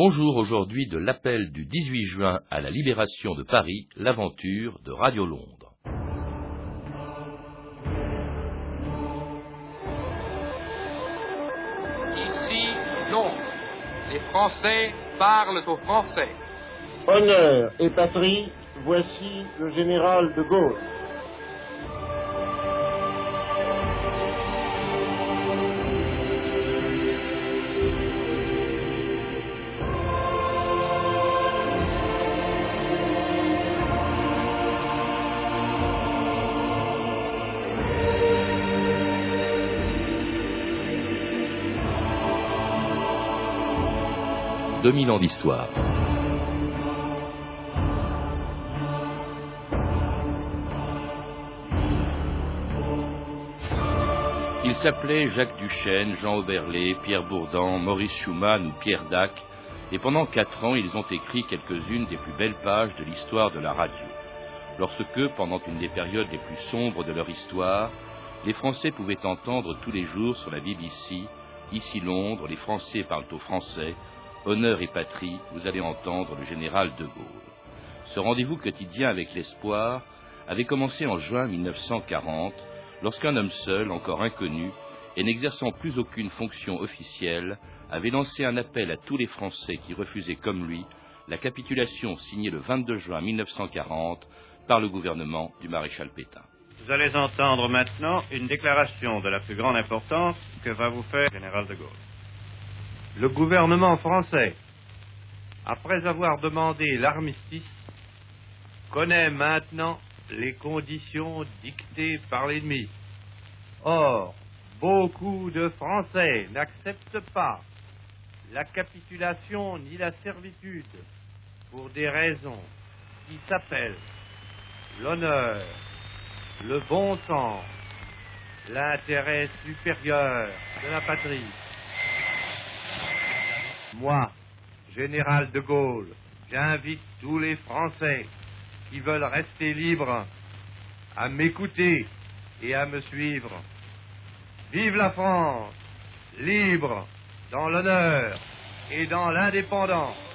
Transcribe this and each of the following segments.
Bonjour aujourd'hui de l'appel du 18 juin à la libération de Paris, l'aventure de Radio Londres. Ici, Londres. Les Français parlent aux Français. Honneur et patrie, voici le général de Gaulle. Deux mille ans d'histoire. Ils s'appelaient Jacques Duchesne, Jean Oberlé, Pierre Bourdan, Maurice Schumann ou Pierre Dac, et pendant quatre ans, ils ont écrit quelques-unes des plus belles pages de l'histoire de la radio. Lorsque, pendant une des périodes les plus sombres de leur histoire, les Français pouvaient entendre tous les jours sur la BBC, ici Londres, les Français parlent aux Français, honneur et patrie, vous allez entendre le général de Gaulle. Ce rendez-vous quotidien avec l'espoir avait commencé en juin 1940, lorsqu'un homme seul, encore inconnu, et n'exerçant plus aucune fonction officielle, avait lancé un appel à tous les Français qui refusaient comme lui la capitulation signée le 22 juin 1940 par le gouvernement du maréchal Pétain. Vous allez entendre maintenant une déclaration de la plus grande importance que va vous faire le général de Gaulle. Le gouvernement français, après avoir demandé l'armistice, connaît maintenant les conditions dictées par l'ennemi. Or, beaucoup de Français n'acceptent pas la capitulation ni la servitude pour des raisons qui s'appellent l'honneur, le bon sens, l'intérêt supérieur de la patrie. Moi, général de Gaulle, j'invite tous les Français qui veulent rester libres à m'écouter et à me suivre. Vive la France, libre dans l'honneur et dans l'indépendance.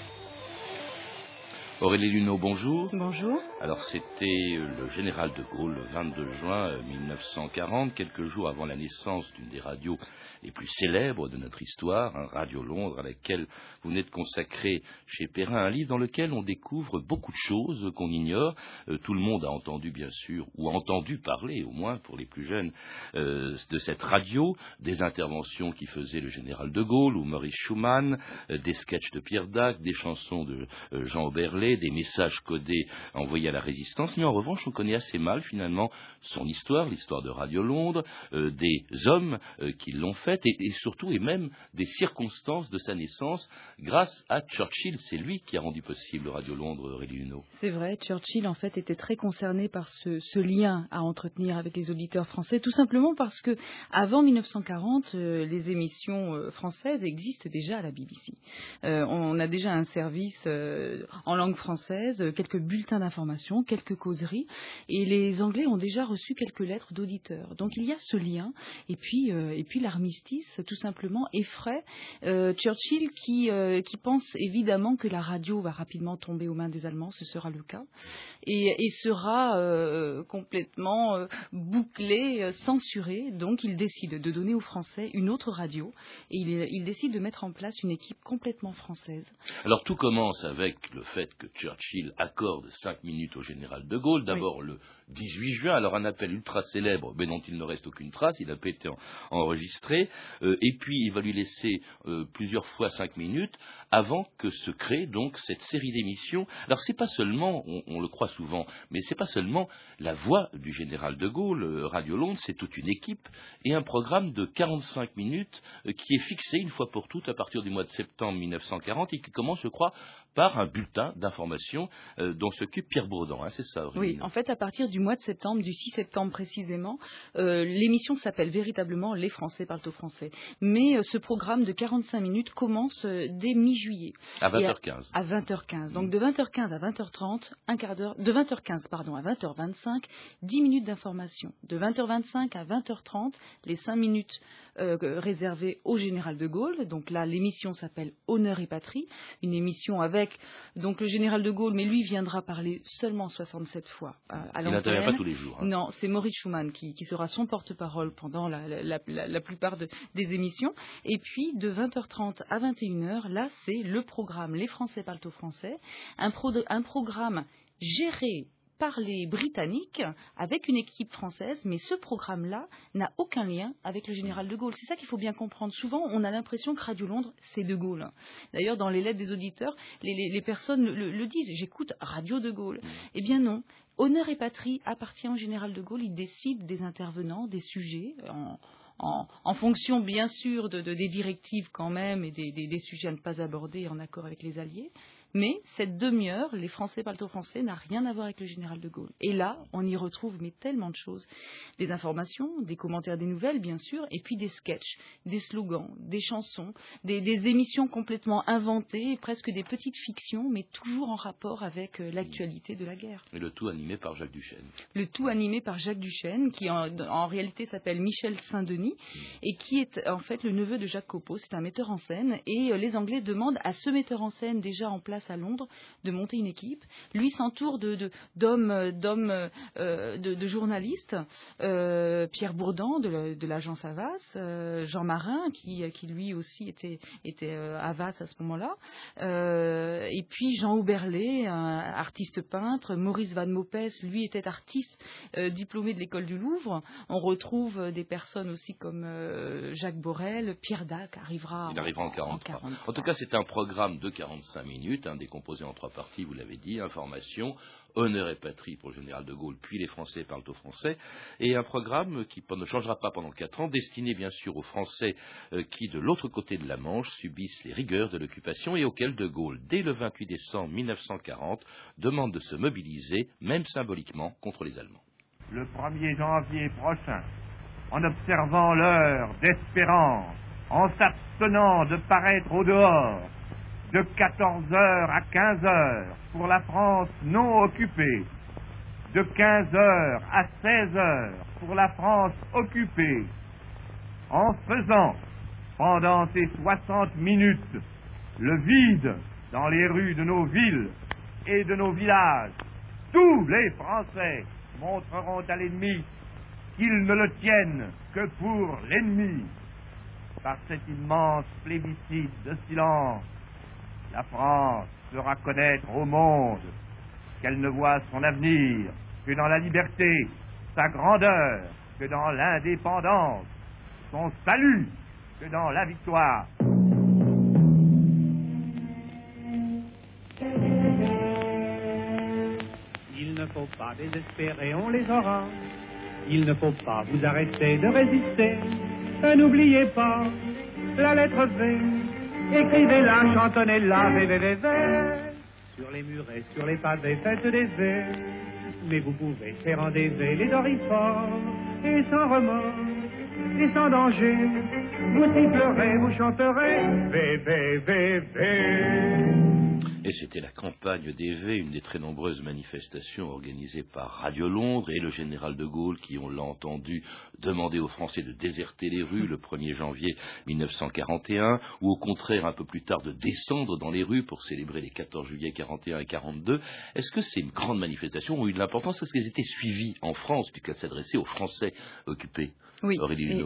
Aurélie Luneau, bonjour. Bonjour. Alors c'était le général de Gaulle le 22 juin 1940, quelques jours avant la naissance d'une des radios les plus célèbres de notre histoire, un Radio Londres, à laquelle vous venez de consacrer chez Perrin un livre dans lequel on découvre beaucoup de choses qu'on ignore. Euh, tout le monde a entendu, bien sûr, ou a entendu parler, au moins pour les plus jeunes, euh, de cette radio, des interventions qui faisait le général de Gaulle ou Maurice Schumann, euh, des sketchs de Pierre Dac, des chansons de Jean Oberlé, des messages codés envoyés à la résistance. Mais en revanche, on connaît assez mal, finalement, son histoire, l'histoire de Radio Londres, euh, des hommes euh, qui l'ont faite et, surtout et même des circonstances de sa naissance grâce à Churchill. C'est lui qui a rendu possible Radio Londres, Aurélie. C'est vrai, Churchill en fait était très concerné par ce, lien à entretenir avec les auditeurs français, tout simplement parce que avant 1940, euh, les émissions françaises existent déjà à la BBC. On a déjà un service en langue française, quelques bulletins d'information, quelques causeries, et les Anglais ont déjà reçu quelques lettres d'auditeurs. Donc il y a ce lien, et puis, euh, et puis l'armistice, tout simplement, effraie euh, Churchill qui, qui pense évidemment que la radio va rapidement tomber aux mains des Allemands, ce sera le cas, et, sera euh, complètement euh, bouclé, euh, censuré. Donc il décide de donner aux Français une autre radio et il, il, décide de mettre en place une équipe complètement française. Alors tout commence avec le fait que Churchill accorde cinq minutes au général de Gaulle. D'abord oui. le 18 juin, alors un appel ultra célèbre, mais dont il ne reste aucune trace, il n'a pas été en, enregistré. Euh, et puis il va lui laisser euh, plusieurs fois cinq minutes avant que se crée donc cette série d'émissions. Alors c'est pas seulement, on, le croit souvent, mais c'est pas seulement la voix du général de Gaulle, euh, Radio Londres, c'est toute une équipe et un programme de 45 minutes qui est fixé une fois pour toutes à partir du mois de septembre 1940 et qui commence, je crois, par un bulletin d'information dont s'occupe Pierre Bourdan, hein, c'est ça Oui, en fait, à partir du mois de septembre, du 6 septembre précisément, l'émission s'appelle véritablement Les Français parlent au français. Mais ce programme de 45 minutes commence dès mi-juillet. À 20h15. À, 20h15. Donc de 20h15 à 20h30, un quart d'heure, de 20h15 pardon à 20h25, 10 minutes d'information. De 20h25 à 20h30, les 5 minutes euh, réservées au général de Gaulle. Donc là, l'émission s'appelle Honneur et patrie, une émission avec donc le général de Gaulle, mais lui viendra parler seulement 67 fois euh, à n'intervient pas tous les jours. Hein. Non, c'est Maurice Schumann qui, sera son porte-parole pendant la, plupart des émissions. Et puis de 20h30 à 21h, là, c'est le programme Les Français parlent au français, un, un programme géré par les Britanniques avec une équipe française, mais ce programme-là n'a aucun lien avec le général de Gaulle. C'est ça qu'il faut bien comprendre. Souvent, on a l'impression que Radio Londres, c'est de Gaulle. D'ailleurs, dans les lettres des auditeurs, les, personnes le, disent. J'écoute Radio de Gaulle. Eh bien non. Honneur et patrie appartient au général de Gaulle. Il décide des intervenants, des sujets. En, fonction bien sûr des directives quand même et des, des, sujets à ne pas aborder en accord avec les Alliés. Mais cette demi-heure, les Français parlent au français, n'a rien à voir avec le général de Gaulle. Et là, on y retrouve mais tellement de choses. Des informations, des commentaires des nouvelles, bien sûr, et puis des sketchs, des slogans, des chansons, des, émissions complètement inventées, presque des petites fictions, mais toujours en rapport avec euh, l'actualité de la guerre. Et le tout animé par Jacques Duchesne. Le tout animé par Jacques Duchesne, qui en, réalité s'appelle Michel Saint-Denis, mm. et qui est en fait le neveu de Jacques Copeau. C'est un metteur en scène, et euh, les Anglais demandent à ce metteur en scène déjà en place à Londres de monter une équipe. Lui s'entoure de, d'hommes, d'hommes, euh, de, journalistes. Euh, Pierre Bourdan de, l'agence Havas, euh, Jean Marin qui, qui lui aussi était, était Havas à ce moment-là. et puis Jean Auberlet, artiste peintre. Maurice Van Mopes, lui était artiste diplômé de l'école du Louvre. On retrouve des personnes aussi comme Jacques Borel, Pierre Dac arrivera. Il arrivera en 43. En, tout cas, c'est un programme de 45 minutes, décomposé en trois parties, vous l'avez dit, information, honneur et patrie pour le général de Gaulle, puis les Français parlent au Français, et un programme qui ne changera pas pendant quatre ans, destiné bien sûr aux Français euh, qui, de l'autre côté de la Manche, subissent les rigueurs de l'occupation et auxquels de Gaulle, dès le 28 décembre 1940, demande de se mobiliser, même symboliquement, contre les Allemands. Le 1er janvier prochain, en observant l'heure d'espérance, en s'abstenant de paraître au dehors, de 14 heures à 15 heures pour la France non occupée, de 15 heures à 16 heures pour la France occupée, en faisant pendant ces 60 minutes le vide dans les rues de nos villes et de nos villages, tous les Français montreront à l'ennemi qu'ils ne le tiennent que pour l'ennemi. Par cet immense plébiscite de silence, la France fera connaître au monde qu'elle ne voit son avenir que dans la liberté, sa grandeur, que dans l'indépendance, son salut, que dans la victoire. Il ne faut pas désespérer, on les aura. Il ne faut pas vous arrêter de résister. N'oubliez pas la lettre V Écrivez-la, chantonnez-la, Sur les murets, sur les pavés, faites des V. Mais vous pouvez faire en des les doriformes, et sans remords, et sans danger. Vous sifflerez, vous chanterez, V, V. Et c'était la campagne d'Évé, une des très nombreuses manifestations organisées par Radio Londres et le général de Gaulle qui, on l'a entendu, demandait aux Français de déserter les rues le 1er janvier 1941, ou au contraire un peu plus tard de descendre dans les rues pour célébrer les 14 juillet 41 et 42. Est-ce que c'est une grande manifestation ou eu de l'importance Est-ce qu'elles étaient suivies en France puisqu'elles s'adressaient aux Français occupés? Oui.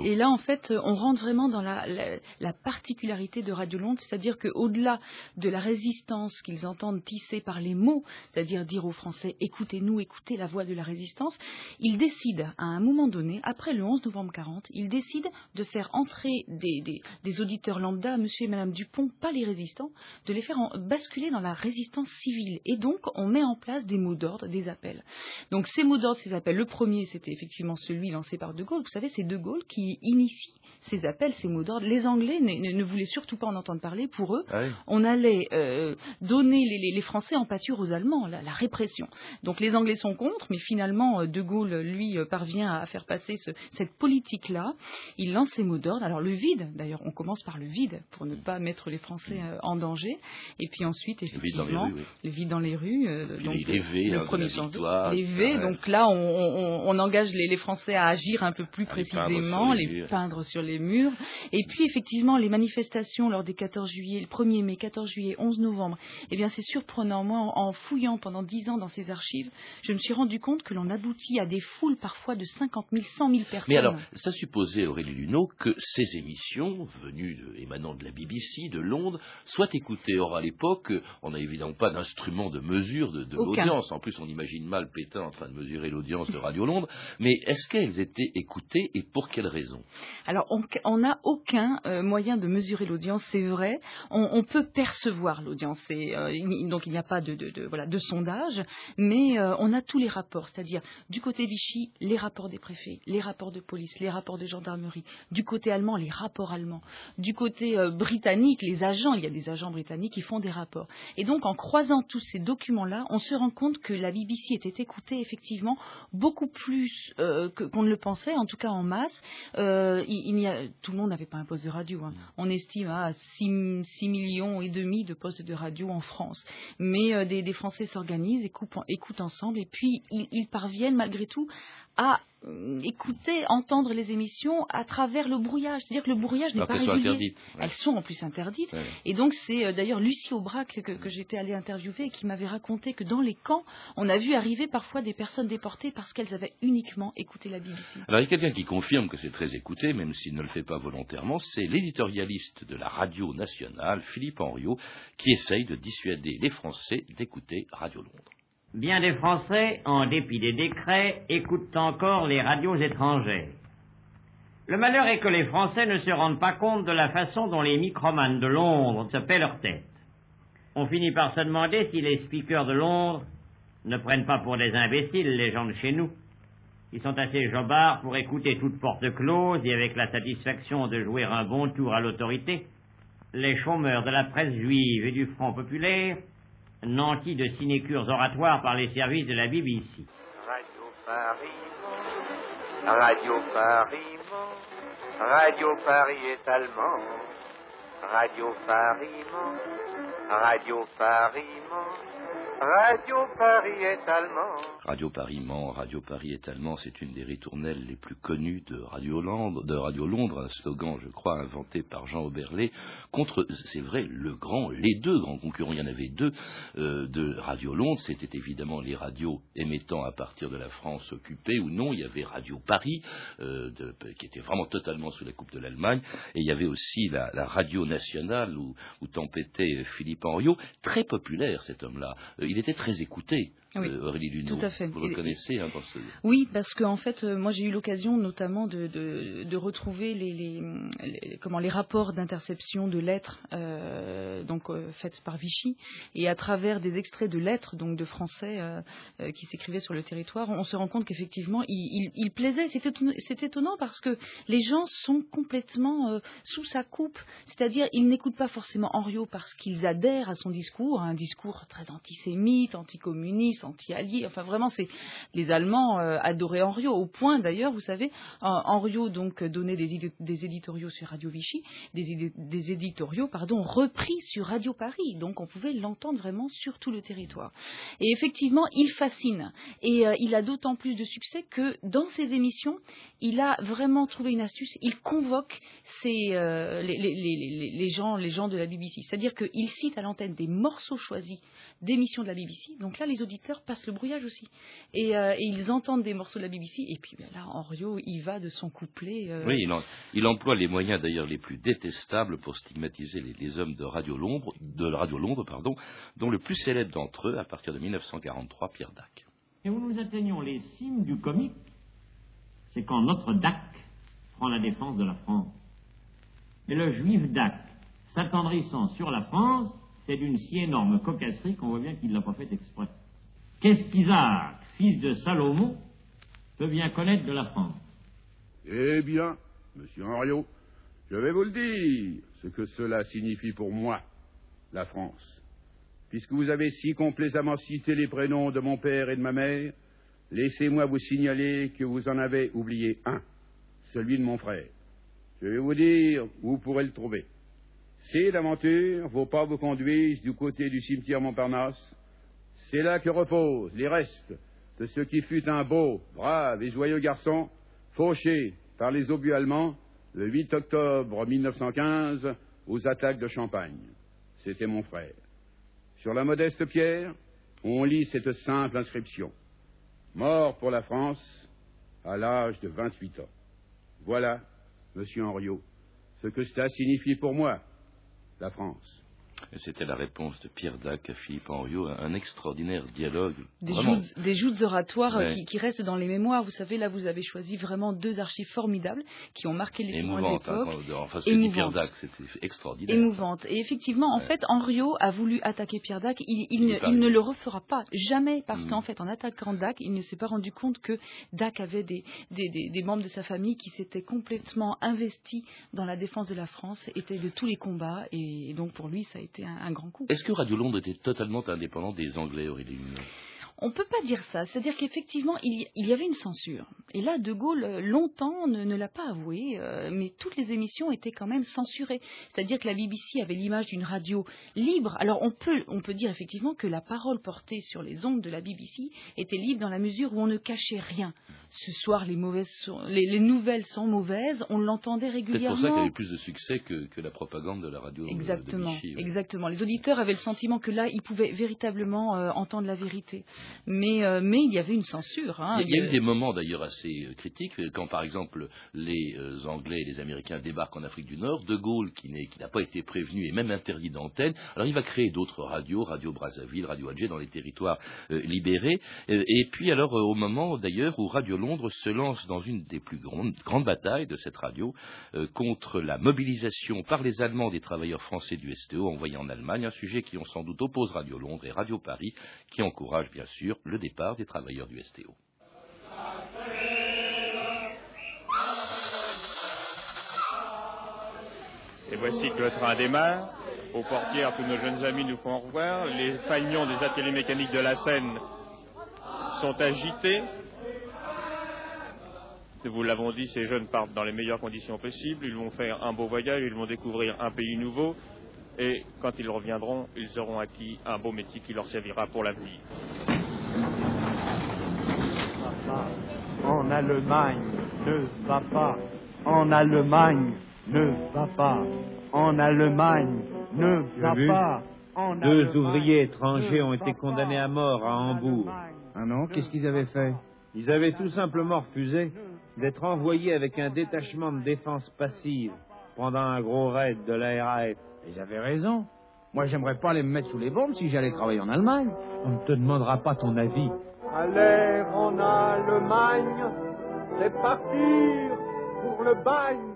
Et, là, en fait, on rentre vraiment dans la, particularité de Radio Londres, c'est-à-dire qu'au-delà de la résistance qu'ils entendent tisser par les mots, c'est-à-dire dire aux Français écoutez-nous, écoutez la voix de la résistance, ils décident à un moment donné, après le 11 novembre 40, ils décident de faire entrer des, auditeurs lambda, monsieur et madame Dupont, pas les résistants, de les faire basculer dans la résistance civile. Et donc, on met en place des mots d'ordre, des appels. Donc, ces mots d'ordre, ces appels, le premier, c'était effectivement celui lancé par De Gaulle. Vous savez, c'est De Gaulle qui initie ces appels, ces mots d'ordre. Les Anglais ne, voulaient surtout pas en entendre parler. Pour eux, ah on allait euh, donner les, les, Français en pâture aux Allemands, la, la, répression. Donc les Anglais sont contre, mais finalement De Gaulle lui parvient à faire passer ce, cette politique-là. Il lance ses mots d'ordre. Alors le vide, d'ailleurs, on commence par le vide pour ne pas mettre les Français en danger. Et puis ensuite, effectivement, le vide dans les rues. donc, les V, le premier victoire, les V. Donc là, on, on, on engage les, les, Français à agir un peu plus précisément, les, les peindre sur les murs. Et puis effectivement, les manifestations lors des 14 juillet, le 1er mai, 14 juillet, 11 novembre, eh bien c'est surprenant. Moi, en, en fouillant pendant 10 ans dans ces archives, je me suis rendu compte que l'on aboutit à des foules parfois de 50 000, 100 000 personnes. Mais alors, ça supposait, Aurélie Luneau, que ces émissions, venues de, émanant de la BBC, de Londres, soient écoutées. Or, à l'époque, on n'a évidemment pas d'instrument de mesure de, de l'audience. En plus, on imagine mal Pétain en train de mesurer l'audience de Radio Londres. Mais est-ce qu'elles étaient écoutées et pour quelles raisons Alors, on n'a aucun euh, moyen de mesurer l'audience, c'est vrai. On, peut percevoir l'audience. Euh, donc, il n'y a pas de, de, sondage, mais euh, on a tous les rapports, c'est-à-dire du côté Vichy, les rapports des préfets, les rapports de police, les rapports de gendarmerie, du côté allemand, les rapports allemands, du côté britannique, les agents, il y a des agents britanniques qui font des rapports. Et donc, en croisant tous ces documents-là, on se rend compte que la BBC était écoutée effectivement beaucoup plus qu'on ne le pensait, en tout cas en masse. Euh, il, il y a, tout le monde n'avait pas un poste de radio. Hein. On estime à 6, 6, millions et demi de postes de radio en France. Mais euh, des, des, Français s'organisent, écoutent, écoutent ensemble, et puis ils, ils parviennent malgré tout à écouter, entendre les émissions à travers le brouillage. C'est-à-dire que le brouillage n'est pas régulier. Ouais. Elles sont en plus interdites. Ouais. Et donc c'est euh, d'ailleurs Lucie Aubrac que, que j'étais allée interviewer et qui m'avait raconté que dans les camps, on a vu arriver parfois des personnes déportées parce qu'elles avaient uniquement écouté la BBC. Alors il y a quelqu'un qui confirme que c'est très écouté, même s'il ne le fait pas volontairement, c'est l'éditorialiste de la radio nationale, Philippe Henriot, qui essaye de dissuader les Français d'écouter Radio Londres. Bien des Français, en dépit des décrets, écoutent encore les radios étrangères. Le malheur est que les Français ne se rendent pas compte de la façon dont les micromanes de Londres se paient leur tête. On finit par se demander si les speakers de Londres ne prennent pas pour des imbéciles les gens de chez nous. Ils sont assez jobards pour écouter toute porte close et avec la satisfaction de jouer un bon tour à l'autorité. Les chômeurs de la presse juive et du Front populaire nantis de sinécures oratoires par les services de la BBC. Radio Paris, Radio Paris, Radio Paris est allemand. Radio Paris, Radio Paris, Radio Paris est allemand. Radio Paris ment, Radio Paris est allemand, c'est une des ritournelles les plus connues de Radio Londres, de Radio Londres, un slogan, je crois, inventé par Jean Oberlé, contre, c'est vrai, le grand, les deux grands concurrents, il y en avait deux, euh, de Radio Londres, c'était évidemment les radios émettant à partir de la France occupée ou non, il y avait Radio Paris, euh, qui était vraiment totalement sous la coupe de l'Allemagne, et il y avait aussi la, radio nationale où, où Philippe Henriot, très populaire cet homme-là, euh, il était très écouté. Oui, euh, Aurélie Luneau. Tout à fait. Vous le connaissez hein, dans ce... Oui, parce qu'en en fait, euh, moi j'ai eu l'occasion notamment de, de, de retrouver les, les, les, comment, les rapports d'interception de lettres euh, donc, euh, faites par Vichy. Et à travers des extraits de lettres donc, de Français euh, qui s'écrivaient sur le territoire, on se rend compte qu'effectivement, il, il, il, plaisait. C'est étonnant, étonnant parce que les gens sont complètement sous sa coupe. C'est-à-dire, ils n'écoutent pas forcément Henriot parce qu'ils adhèrent à son discours, un discours très antisémite, anticommuniste anti-alliés. Enfin, vraiment, c'est les Allemands euh, adoraient Henriot au point d'ailleurs, vous savez, Henriot donc donnait des, éditoriaux sur Radio Vichy, des, des, éditoriaux pardon repris sur Radio Paris, donc on pouvait l'entendre vraiment sur tout le territoire. Et effectivement, il fascine et euh, il a d'autant plus de succès que dans ses émissions, il a vraiment trouvé une astuce. Il convoque euh, les, gens, les gens de la BBC, c'est-à-dire qu'il cite à l'antenne des morceaux choisis d'émissions de la BBC. Donc là, les auditeurs passent le brouillage aussi. Et, euh, et, ils entendent des morceaux de la BBC. Et puis ben là, Henriot, il va de son couplet. Euh... Oui, il, en, il, emploie les moyens d'ailleurs les plus détestables pour stigmatiser les, les hommes de Radio Londres, de Radio Londres, pardon, dont le plus célèbre d'entre eux, à partir de 1943, Pierre Dac. Et où nous atteignons les cimes du comique, c'est quand notre Dac prend la défense de la France. Mais le juif Dac, s'attendrissant sur la France, c'est d'une si énorme cocasserie qu'on voit bien qu'il ne l'a pas fait exprès. Qu'est-ce qu'Isaac, fils de Salomon, peut bien connaître de la France? Eh bien, monsieur Henriot, je vais vous le dire, ce que cela signifie pour moi, la France. puisque vous avez si complaisamment cité les prénoms de mon père et de ma mère, laissez-moi vous signaler que vous en avez oublié un, celui de mon frère. Je vais vous dire où vous pourrez le trouver. Si l'aventure vos pas vous conduisent du côté du cimetière Montparnasse, c'est là que reposent les restes de ce qui fut un beau, brave et joyeux garçon, fauché par les obus allemands le 8 octobre 1915 aux attaques de Champagne. C'était mon frère. Sur la modeste pierre, on lit cette simple inscription. Mort pour la France à l'âge de 28 ans. Voilà, monsieur Henriot, ce que cela signifie pour moi, la France. C'était la réponse de Pierre Dac à Philippe Henriot, un extraordinaire dialogue. Des joutes, des joutes oratoires euh, Ouais. qui, qui restent dans les mémoires. Vous savez, là, vous avez choisi vraiment deux archives formidables qui ont marqué les de émouvante. Hein, l'époque. quand- enfin, ce que dit Pierre. Dac, c'était extraordinaire. Émouvante. Et effectivement, en Ouais. fait, Henriot a voulu attaquer Pierre Dac. Il, il Il ne, il le refera pas, jamais, parce Mm. qu'en fait, en attaquant Dac, il ne s'est pas rendu compte que Dac avait des, des, des- des membres de sa famille qui s'étaient complètement investis dans la défense de la France, étaient de tous les combats, et, donc pour lui, ça a Est-ce que Radio Londres était totalement indépendant des Anglais, Aurélie On ne peut pas dire ça. C'est-à-dire qu'effectivement, il, y- il y avait une censure. Et là, De Gaulle, longtemps, ne, ne l'a pas avoué, euh, mais toutes les émissions étaient quand même censurées. C'est-à-dire que la BBC avait l'image d'une radio libre. Alors, on peut, on peut dire effectivement que la parole portée sur les ondes de la BBC était libre dans la mesure où on ne cachait rien. Ce soir, les, mauvaises sont- les, les nouvelles sont mauvaises, on l'entendait C'est régulièrement. pour ça qu'elle avait plus de succès que, que la propagande de la radio Exactement, de Vichy. ouais. exactement. Les auditeurs avaient le sentiment que là, ils pouvaient véritablement euh, entendre la vérité. Mais, euh, mais il y avait une censure. hein. Il y a eu des moments d'ailleurs assez euh, critiques, euh, quand par exemple les Anglais et les Américains débarquent en Afrique du Nord, De Gaulle, qui n'a pas été prévenu et même interdit d'antenne, alors il va créer d'autres radios, Radio Brazzaville, Radio Alger, dans les territoires euh, libérés. Et puis alors au moment d'ailleurs où Radio Londres se lance dans une des plus grandes, grandes batailles de cette radio euh, contre la mobilisation par les Allemands des travailleurs français du STO envoyés en Allemagne, un sujet qui on sans doute oppose Radio Londres et Radio Paris, qui encourage bien sûr le départ des travailleurs du STO. Et voici que le train démarre. Aux portières, tous nos jeunes amis nous font au revoir. Les fanions des ateliers mécaniques de la Seine sont agités. Nous vous l'avons dit, ces jeunes partent dans les meilleures conditions possibles. Ils vont faire un beau voyage, ils vont découvrir un pays nouveau. Et quand ils reviendront, ils auront acquis un beau métier qui leur servira pour l'avenir. En Allemagne, ne va pas. En Allemagne, ne va pas. En Allemagne, ne va pas. En Deux ouvriers étrangers ont été condamnés à mort à Hambourg. Ah non, qu'est-ce qu'ils avaient fait? Ils avaient tout simplement refusé d'être envoyés avec un détachement de défense passive pendant un gros raid de la RAF. Ils avaient raison. Moi, j'aimerais pas les mettre sous les bombes si j'allais travailler en Allemagne. On ne te demandera pas ton avis. Aller en Allemagne, c'est partir pour le bagne.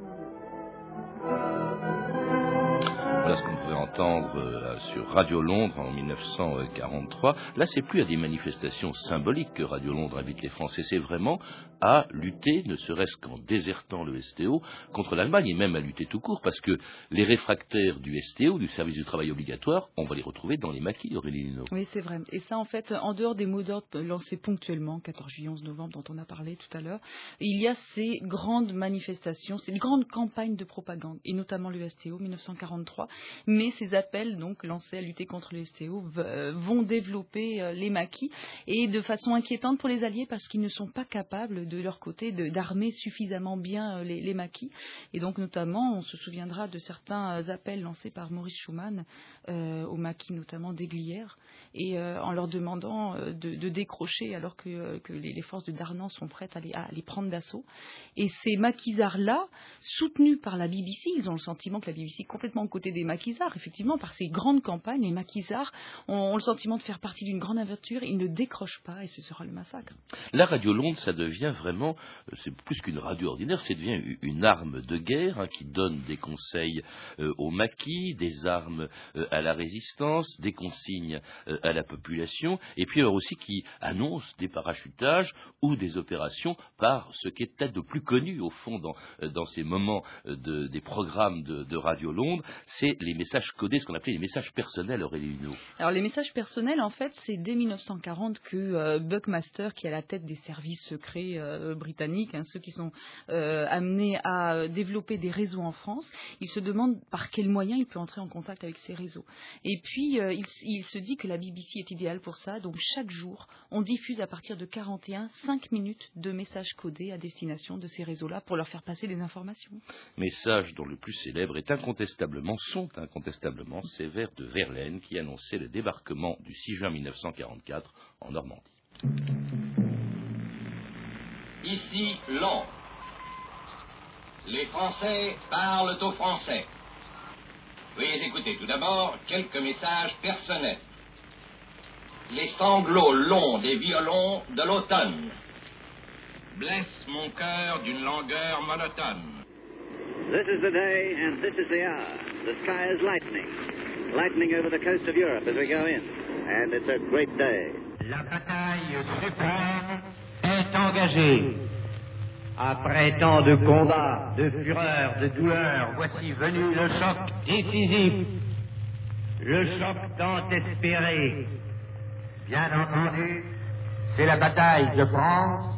Voilà ce qu'on pouvait entendre euh, sur Radio Londres en 1943. Là, c'est plus à des manifestations symboliques que Radio Londres invite les Français, c'est vraiment à lutter, ne serait-ce qu'en désertant le STO, contre l'Allemagne et même à lutter tout court, parce que les réfractaires du STO, du service du travail obligatoire, on va les retrouver dans les maquis, Aurélie Lino. Oui, c'est vrai. Et ça, en fait, en dehors des mots d'ordre lancés ponctuellement, 14 juillet, 11 novembre, dont on a parlé tout à l'heure, il y a ces grandes manifestations, ces grandes campagnes de propagande, et notamment le STO 1943. Mais ces appels, donc, lancés à lutter contre le STO, euh, vont développer euh, les maquis, et de façon inquiétante pour les Alliés, parce qu'ils ne sont pas capables, de leur côté, d'armer suffisamment bien euh, les, les maquis. Et donc, notamment, on se souviendra de certains appels lancés par Maurice Schumann aux maquis, notamment d'Aiglières, et en leur demandant de, décrocher alors que, les, les forces de Darnan sont prêtes à les, à les prendre d'assaut. Et ces maquisards-là, soutenus par la BBC, ils ont le sentiment que la BBC est complètement aux côtés des maquisards. Effectivement, par ces grandes campagnes, les maquisards ont, ont le sentiment de faire partie d'une grande aventure. Ils ne décrochent pas et ce sera le massacre. La Radio Londres, ça devient vraiment, euh, c'est plus qu'une radio ordinaire, c'est devient une arme de guerre hein, qui donne des conseils euh, aux maquis, des armes euh, à la résistance, des consignes à la population, et puis alors aussi qui annonce des parachutages ou des opérations par ce qui est peut-être de plus connu au fond dans, dans ces moments de, des programmes de, de Radio Londres, c'est les messages codés, ce qu'on appelait les messages personnels, Aurélie Luneau. Alors les messages personnels, en fait, c'est dès 1940 que Buckmaster, qui est à la tête des services secrets euh, britanniques, hein, ceux qui sont euh, amenés à développer des réseaux en France, il se demande par quels moyens il peut entrer en contact avec ces réseaux. Et puis, euh, il, il, se dit que la BBC est idéale pour ça. Donc, chaque jour, on diffuse à partir de 41, 5 minutes de messages codés à destination de ces réseaux-là pour leur faire passer des informations. Message dont le plus célèbre est incontestablement, incontestablement ces vers de Verlaine qui annonçaient le débarquement du 6 juin 1944 en Normandie. Ici Londres. Les Français parlent aux Français. Veuillez écouter tout d'abord quelques messages personnels. Les sanglots longs des violons de l'automne blessent mon cœur d'une langueur monotone. This is the day and this is the hour. The sky is lightning. Lightning over the coast of Europe as we go in. And it's a great day. La bataille suprême est engagée. Après tant de combats, de fureur, de douleur, voici venu le choc décisif. Le choc tant espéré. Bien entendu, c'est la bataille de France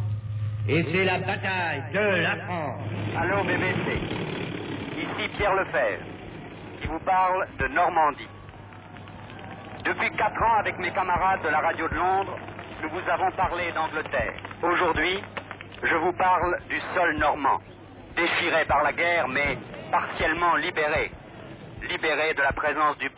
et c'est la bataille de la France. Allô BBC, Pierre Lefebvre, qui vous parle de Normandie. Depuis quatre ans, avec mes camarades de la radio de Londres, nous vous avons parlé d'Angleterre. Aujourd'hui, je vous parle du sol normand, déchiré par la guerre, mais partiellement libéré, libéré de la présence du.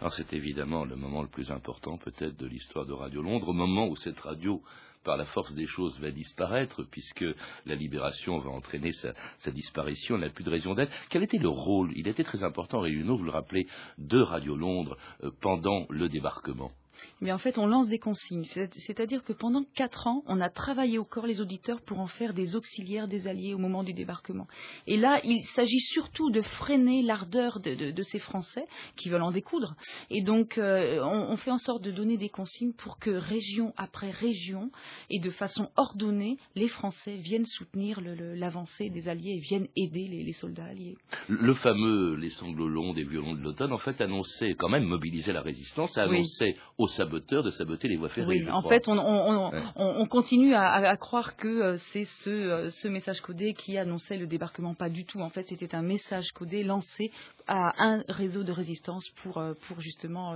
Alors c'est évidemment le moment le plus important peut-être de l'histoire de Radio Londres, au moment où cette radio par la force des choses va disparaître, puisque la libération va entraîner sa, disparition, elle n'a plus de raison d'être. Quel était le rôle? Il était très important, Réunion, vous le rappelez, de Radio Londres euh, pendant le débarquement? Mais en fait, on lance des consignes. C'est-à-dire que pendant quatre ans, on a travaillé au corps les auditeurs pour en faire des auxiliaires des Alliés au moment du débarquement. Et là, il s'agit surtout de freiner l'ardeur de, de, de, ces Français qui veulent en découdre. Et donc, euh, on, on, fait en sorte de donner des consignes pour que région après région et de façon ordonnée, les Français viennent soutenir l'avancée des Alliés et viennent aider les, les, soldats alliés. Le fameux Les sanglots longs des violons de l'automne, en fait, annonçait quand même mobiliser la résistance, annonçait oui. Aux saboteurs de saboter les voies ferrées. Oui, en fait, on, on, ouais. on, on continue à, à, croire que euh, c'est ce, euh, ce, message codé qui annonçait le débarquement. Pas du tout. En fait, c'était un message codé lancé à un réseau de résistance pour, euh, pour justement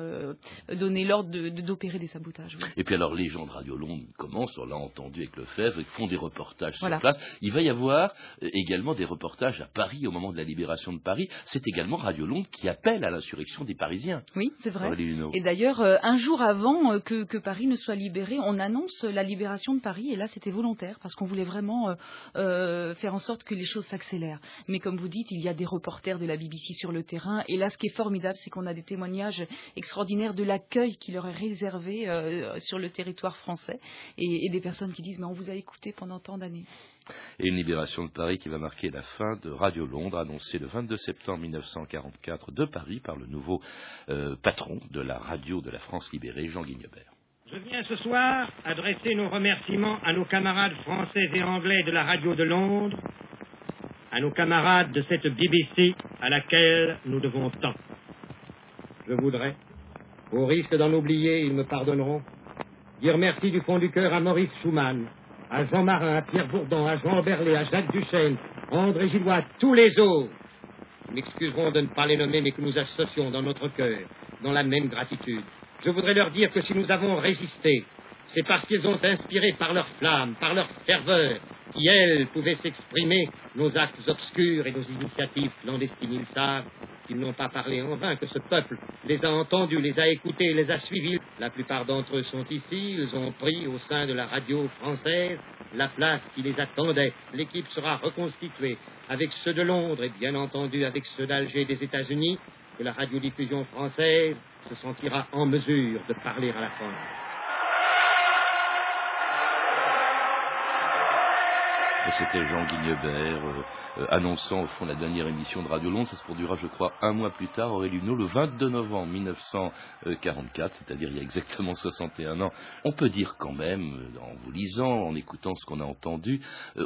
donner l'ordre d'opérer de, des sabotages. Oui. Et puis alors, les gens de Radio Londres commencent, on l'a entendu avec Lefebvre, ils font des reportages voilà. sur place. Il va y avoir également des reportages à Paris au moment de la libération de Paris. C'est également Radio Londres qui appelle à l'insurrection des Parisiens. Oui, c'est vrai. Et d'ailleurs, un jour avant que, que, Paris ne soit libéré, on annonce la libération de Paris, et là c'était volontaire, parce qu'on voulait vraiment euh, euh, faire en sorte que les choses s'accélèrent. Mais comme vous dites, il y a des reporters de la BBC sur le terrain, et là ce qui est formidable, c'est qu'on a des témoignages extraordinaires de l'accueil qui leur est réservé euh, sur le territoire français, et, et des personnes qui disent, mais on vous a écouté pendant tant d'années. Et une libération de Paris qui va marquer la fin de Radio Londres, annoncée le 22 septembre 1944 de Paris par le nouveau euh, patron de la radio de la France libérée, Jean Guignebert. Je viens ce soir adresser nos remerciements à nos camarades français et anglais de la radio de Londres, à nos camarades de cette BBC à laquelle nous devons tant. Je voudrais, au risque d'en oublier, ils me pardonneront, dire merci du fond du cœur à Maurice Schumann, à Jean Marin, à Pierre Bourdon, à Jean Berlet, à Jacques Duchesne, à André Gillois, à tous les autres. Nous m'excuserons de ne pas les nommer, mais que nous associons dans notre cœur, dans la même gratitude. Je voudrais leur dire que si nous avons résisté, c'est parce qu'ils ont inspiré par leur flamme, par leur ferveur, qui, elles, pouvaient s'exprimer, nos actes obscurs et nos initiatives clandestines. Ils savent qu'ils n'ont pas parlé en vain, que ce peuple les a entendus, les a écoutés, les a suivis. La plupart d'entre eux sont ici, ils ont pris au sein de la radio française la place qui les attendait. L'équipe sera reconstituée avec ceux de Londres et bien entendu avec ceux d'Alger des États-Unis, que la radiodiffusion française se sentira en mesure de parler à la France. C'était Jean Guignebert euh, euh, annonçant au fond la dernière émission de Radio Londres. Ça se produira, je crois, un mois plus tard, Aurélie Luneau, le 22 novembre 1944, c'est-à-dire il y a exactement 61 ans. On peut dire quand même, euh, en vous lisant, en écoutant ce qu'on a entendu,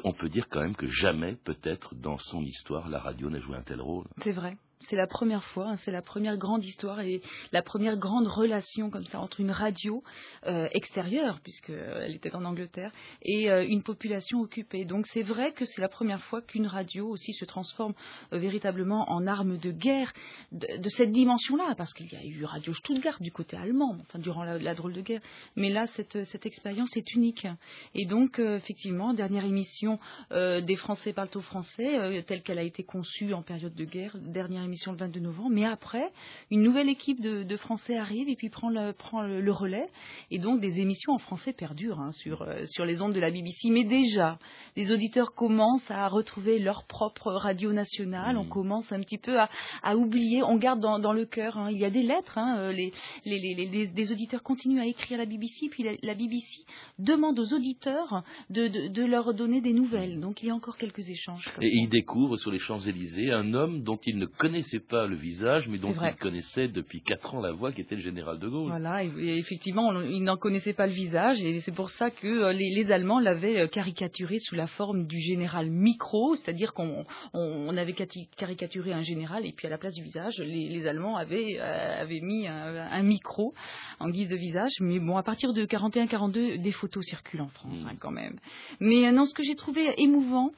on peut dire quand même que jamais, peut-être, dans son histoire, la radio n'a joué un tel rôle. C'est vrai. C'est la première fois, hein, c'est la première grande histoire et la première grande relation comme ça entre une radio euh, extérieure, puisqu'elle était en Angleterre, et euh, une population occupée. Donc c'est vrai que c'est la première fois qu'une radio aussi se transforme euh, véritablement en arme de guerre de, cette dimension-là, parce qu'il y a eu Radio Stuttgart du côté allemand, durant la, drôle de guerre. Mais là, cette, cette expérience est unique. Et donc, euh, effectivement, dernière émission euh, des Français parlent au français, euh, telle qu'elle a été conçue en période de guerre, dernière émission le 22 novembre, mais après, une nouvelle équipe de, de Français arrive et puis prend le, prend le, le, relais, et donc des émissions en français perdurent hein, sur, euh, sur les ondes de la BBC. Mais déjà, les auditeurs commencent à retrouver leur propre radio nationale, mmh. on commence un petit peu à, à oublier, on garde dans, dans le cœur, hein, il y a des lettres, hein, euh, les, les, les, les, les auditeurs continuent à écrire à la BBC, puis la, la BBC demande aux auditeurs de, de, de, leur donner des nouvelles. Donc il y a encore quelques échanges. Et ils découvrent sur les Champs-Élysées un homme dont ils ne connaissaient pas le visage, mais dont il connaissait depuis quatre ans la voix, qui était le général de Gaulle. Voilà, et, et effectivement, on, il n'en connaissait pas le visage, et c'est pour ça que euh, les, les Allemands l'avaient euh, caricaturé sous la forme du général micro, c'est-à-dire qu'on on, on avait caricaturé un général, et puis à la place du visage, les, les Allemands avaient, euh, avaient mis un, un, micro en guise de visage. Mais bon, à partir de 41-42, des photos circulent en France, mmh. hein, quand même. Mais euh, non, ce que j'ai trouvé émouvant,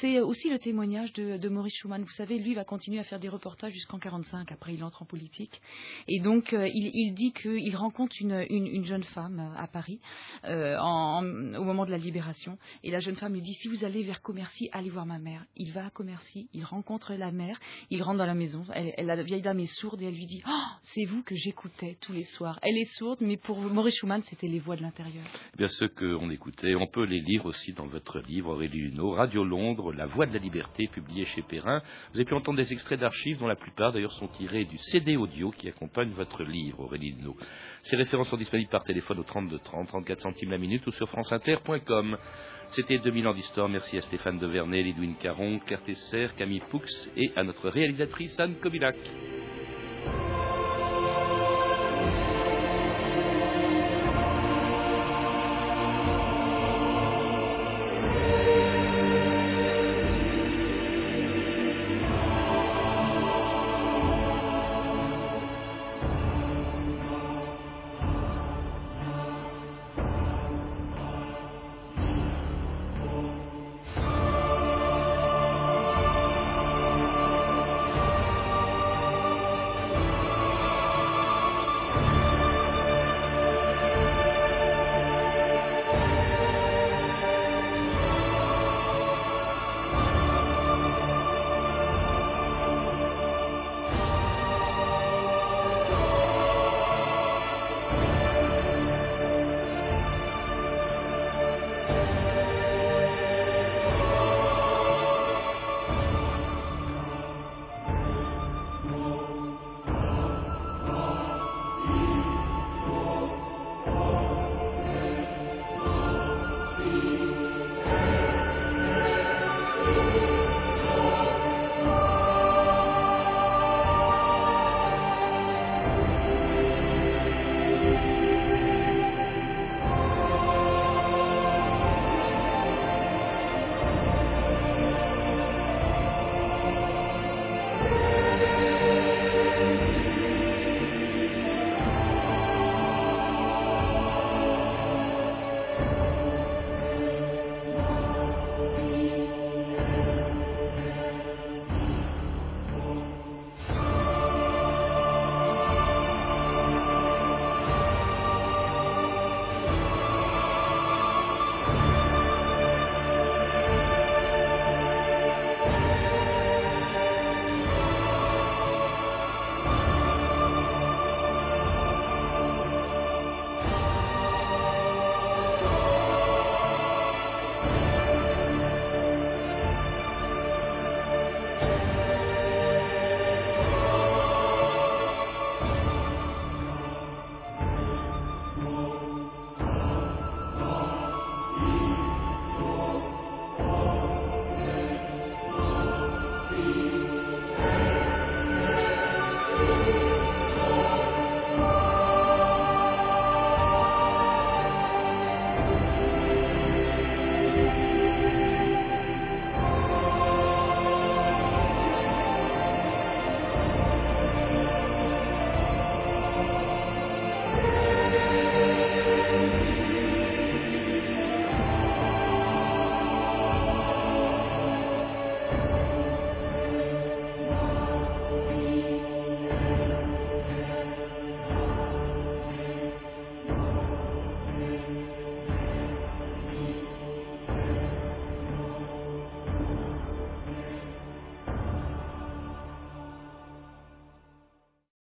c'est aussi le témoignage de, de, Maurice Schumann. Vous savez, lui va continuer à faire des reportages jusqu'en 45. Après, il entre en politique. Et donc, euh, il, dit qu'il rencontre une, une, une, jeune femme à Paris euh, au moment de la libération. Et la jeune femme lui dit si vous allez vers Commercy, allez voir ma mère. Il va à Commercy, il rencontre la mère, il rentre dans la maison. Elle, la vieille dame est sourde et elle lui dit oh, c'est vous que j'écoutais tous les soirs. Elle est sourde, mais pour Maurice Schumann, c'était les voix de l'intérieur. Eh bien, ceux qu'on écoutait, on peut les lire aussi dans votre livre, Aurélie Luneau, Radio Londres, La Voix de la Liberté, publié chez Perrin. Vous avez pu entendre des extraits d'archives dont la plupart d'ailleurs sont tirés du CD audio qui accompagne votre livre, Aurélie Luneau. Ces références sont disponibles par téléphone au 32 30, 34 centimes la minute ou sur franceinter.com. C'était 2000 ans d'histoire. Merci à Stéphane Devernay, Lidwin Caron, Claire Camille Poux et à notre réalisatrice Anne Kobilac.